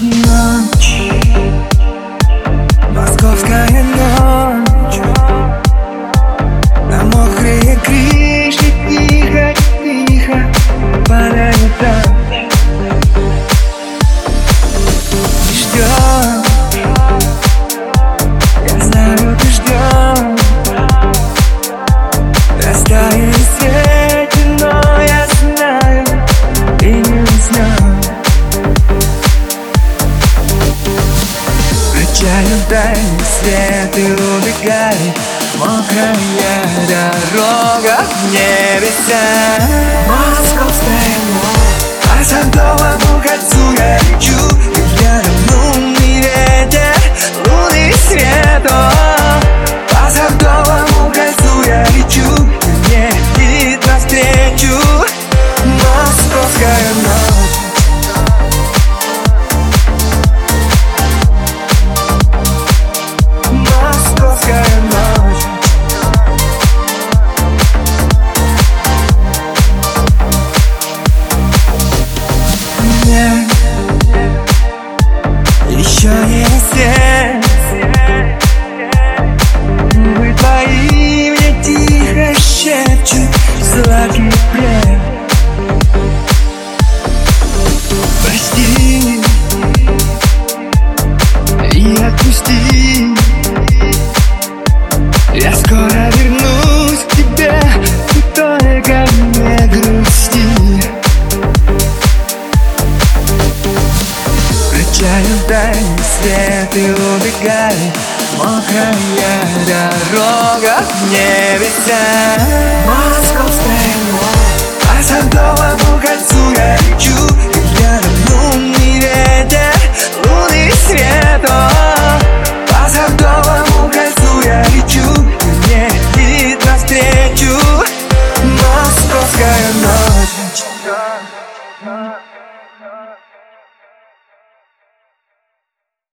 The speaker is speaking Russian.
Ночь Включаю дальний свет и убегает Мокрая дорога в небеса Московская ночь По Садовому кольцу я лечу você Включаю дальний свет и убегаю Мокрая дорога в небеса Московская ночь По Садовому кольцу я лечу И рядом лунный ветер, лунный свет О, По Садовому кольцу я лечу мне летит навстречу. Московская ночь